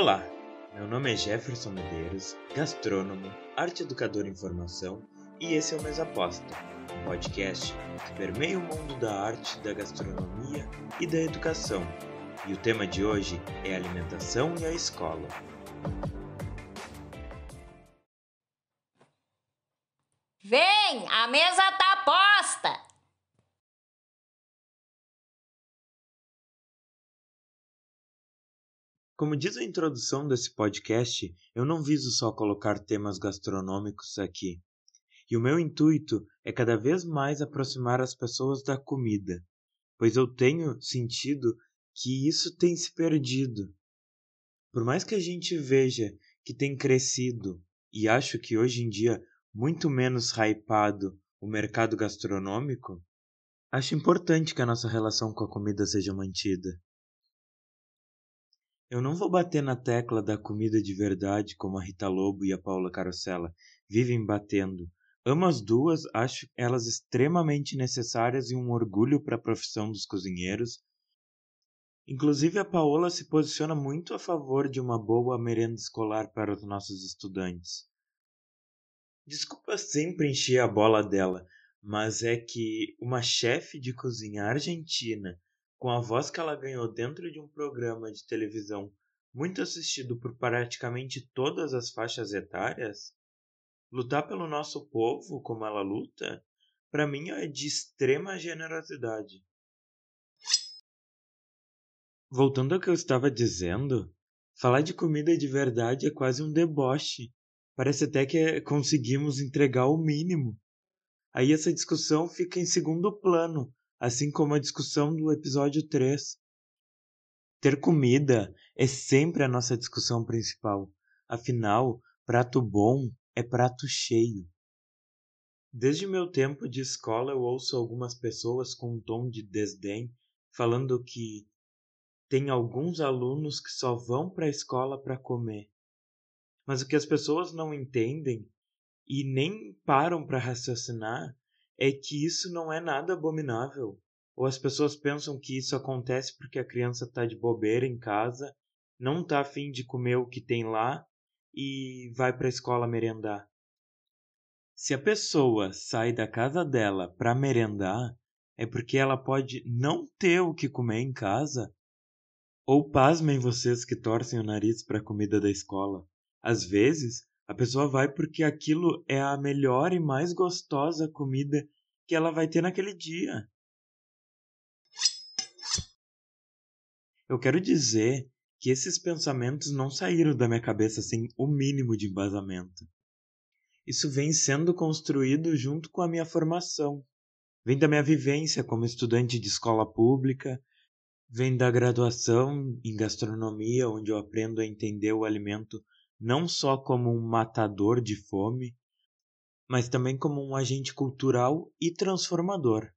Olá, meu nome é Jefferson Medeiros, gastrônomo, arte educador em formação e esse é o Mesa Aposta, um podcast que permeia o mundo da arte, da gastronomia e da educação. E o tema de hoje é alimentação e a escola. Vem, a mesa Como diz a introdução desse podcast, eu não viso só colocar temas gastronômicos aqui. E o meu intuito é cada vez mais aproximar as pessoas da comida, pois eu tenho sentido que isso tem se perdido. Por mais que a gente veja que tem crescido, e acho que hoje em dia muito menos hypado o mercado gastronômico, acho importante que a nossa relação com a comida seja mantida. Eu não vou bater na tecla da comida de verdade como a Rita Lobo e a Paula Carosella vivem batendo. Amo as duas, acho elas extremamente necessárias e um orgulho para a profissão dos cozinheiros. Inclusive, a Paola se posiciona muito a favor de uma boa merenda escolar para os nossos estudantes. Desculpa sempre encher a bola dela, mas é que uma chefe de cozinha argentina com a voz que ela ganhou dentro de um programa de televisão muito assistido por praticamente todas as faixas etárias, lutar pelo nosso povo como ela luta, para mim é de extrema generosidade. Voltando ao que eu estava dizendo, falar de comida de verdade é quase um deboche. Parece até que conseguimos entregar o mínimo. Aí essa discussão fica em segundo plano, assim como a discussão do episódio 3. Ter comida é sempre a nossa discussão principal. Afinal, prato bom é prato cheio. Desde meu tempo de escola eu ouço algumas pessoas com um tom de desdém falando que tem alguns alunos que só vão para a escola para comer. Mas o que as pessoas não entendem e nem param para raciocinar é que isso não é nada abominável. Ou as pessoas pensam que isso acontece porque a criança está de bobeira em casa, não está afim de comer o que tem lá e vai para a escola merendar. Se a pessoa sai da casa dela para merendar, é porque ela pode não ter o que comer em casa. Ou pasmem vocês que torcem o nariz para a comida da escola. Às vezes, a pessoa vai porque aquilo é a melhor e mais gostosa comida que ela vai ter naquele dia. Eu quero dizer que esses pensamentos não saíram da minha cabeça sem o mínimo de embasamento. Isso vem sendo construído junto com a minha formação. Vem da minha vivência como estudante de escola pública, vem da graduação em gastronomia, onde eu aprendo a entender o alimento não só como um matador de fome, mas também como um agente cultural e transformador.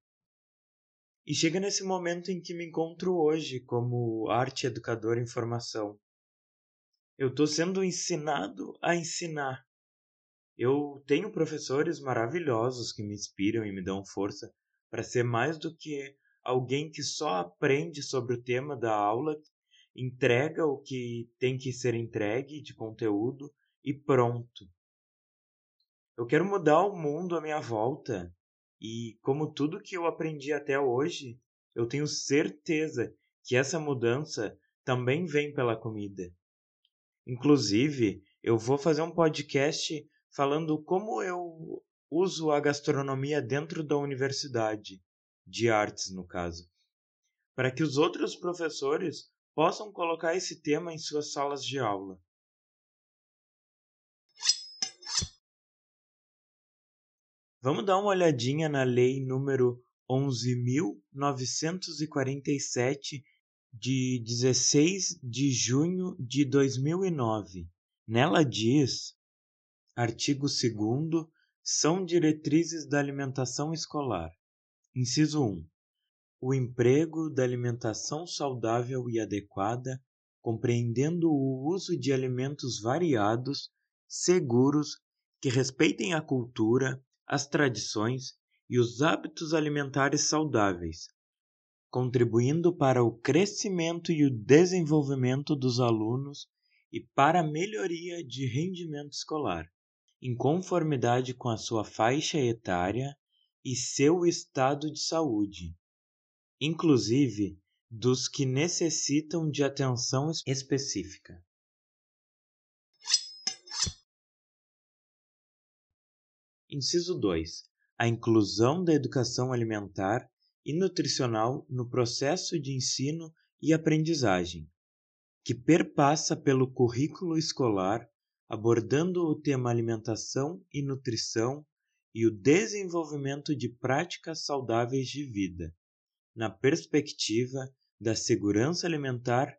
E chega nesse momento em que me encontro hoje como arte educador em formação. Eu estou sendo ensinado a ensinar. Eu tenho professores maravilhosos que me inspiram e me dão força para ser mais do que alguém que só aprende sobre o tema da aula entrega o que tem que ser entregue de conteúdo e pronto. Eu quero mudar o mundo à minha volta e, como tudo que eu aprendi até hoje, eu tenho certeza que essa mudança também vem pela comida. Inclusive, eu vou fazer um podcast falando como eu uso a gastronomia dentro da universidade, de artes no caso, para que os outros professores possam colocar esse tema em suas salas de aula. Vamos dar uma olhadinha na lei número 11.947 de 16 de junho de 2009. Nela diz, artigo 2 são diretrizes da alimentação escolar. Inciso 1 o emprego da alimentação saudável e adequada, compreendendo o uso de alimentos variados, seguros, que respeitem a cultura, as tradições e os hábitos alimentares saudáveis, contribuindo para o crescimento e o desenvolvimento dos alunos e para a melhoria de rendimento escolar, em conformidade com a sua faixa etária e seu estado de saúde, inclusive dos que necessitam de atenção específica. Inciso 2. A inclusão da educação alimentar e nutricional no processo de ensino e aprendizagem, que perpassa pelo currículo escolar, abordando o tema alimentação e nutrição e o desenvolvimento de práticas saudáveis de vida, na perspectiva da segurança alimentar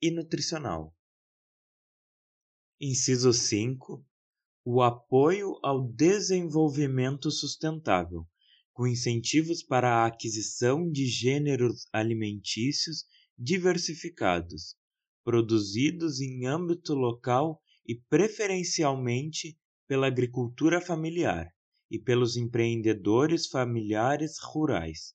e nutricional. Inciso 5. O apoio ao desenvolvimento sustentável, com incentivos para a aquisição de gêneros alimentícios diversificados, produzidos em âmbito local e preferencialmente pela agricultura familiar e pelos empreendedores familiares rurais,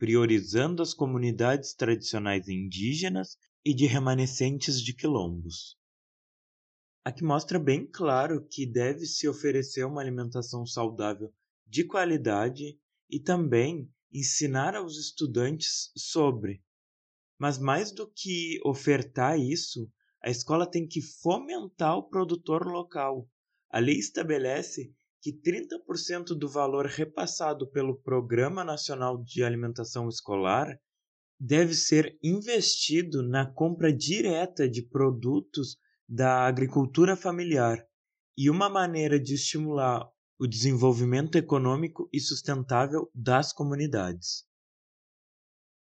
priorizando as comunidades tradicionais indígenas e de remanescentes de quilombos. Aqui mostra bem claro que deve se oferecer uma alimentação saudável de qualidade e também ensinar aos estudantes sobre. Mas mais do que ofertar isso, a escola tem que fomentar o produtor local. A lei estabelece que 30% do valor repassado pelo Programa Nacional de Alimentação Escolar deve ser investido na compra direta de produtos da agricultura familiar. E uma maneira de estimular o desenvolvimento econômico e sustentável das comunidades.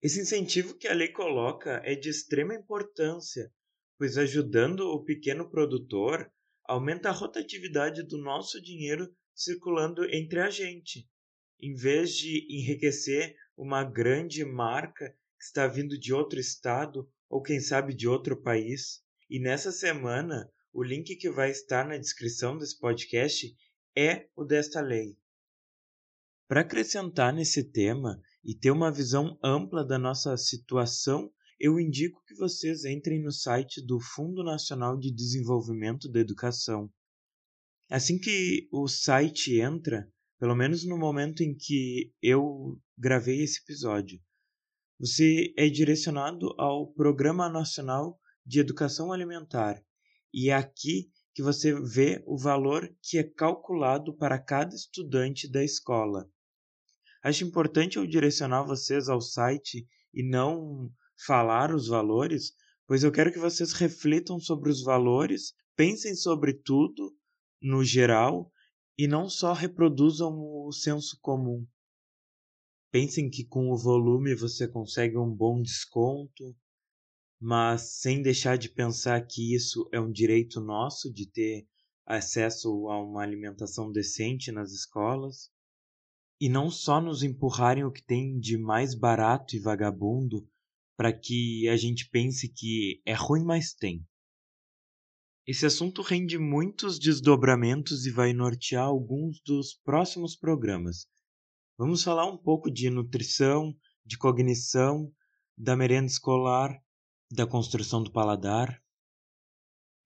Esse incentivo que a lei coloca é de extrema importância, pois ajudando o pequeno produtor, aumenta a rotatividade do nosso dinheiro circulando entre a gente, em vez de enriquecer uma grande marca que está vindo de outro estado ou quem sabe de outro país. E nessa semana, o link que vai estar na descrição desse podcast é o desta lei. Para acrescentar nesse tema e ter uma visão ampla da nossa situação, eu indico que vocês entrem no site do Fundo Nacional de Desenvolvimento da Educação. Assim que o site entra, pelo menos no momento em que eu gravei esse episódio, você é direcionado ao Programa Nacional de Educação Alimentar e é aqui que você vê o valor que é calculado para cada estudante da escola. Acho importante eu direcionar vocês ao site e não falar os valores, pois eu quero que vocês reflitam sobre os valores, pensem sobre tudo no geral e não só reproduzam o senso comum. Pensem que com o volume você consegue um bom desconto, mas sem deixar de pensar que isso é um direito nosso de ter acesso a uma alimentação decente nas escolas e não só nos empurrarem o que tem de mais barato e vagabundo para que a gente pense que é ruim, mas tem. Esse assunto rende muitos desdobramentos e vai nortear alguns dos próximos programas. Vamos falar um pouco de nutrição, de cognição, da merenda escolar da construção do paladar.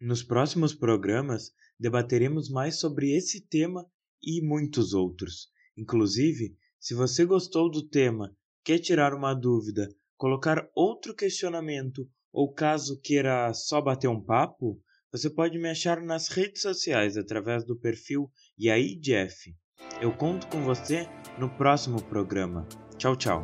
Nos próximos programas debateremos mais sobre esse tema e muitos outros. Inclusive, se você gostou do tema, quer tirar uma dúvida, colocar outro questionamento ou caso queira só bater um papo, você pode me achar nas redes sociais através do perfil Yai Jeff. Eu conto com você no próximo programa. Tchau, tchau.